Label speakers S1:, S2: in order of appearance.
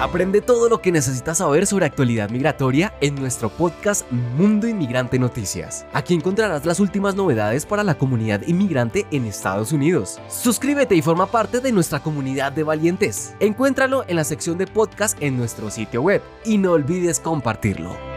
S1: Aprende todo lo que necesitas saber sobre actualidad migratoria en nuestro podcast Mundo Inmigrante Noticias. Aquí encontrarás las últimas novedades para la comunidad inmigrante en Estados Unidos. Suscríbete y forma parte de nuestra comunidad de valientes. Encuéntralo en la sección de podcast en nuestro sitio web y no olvides compartirlo.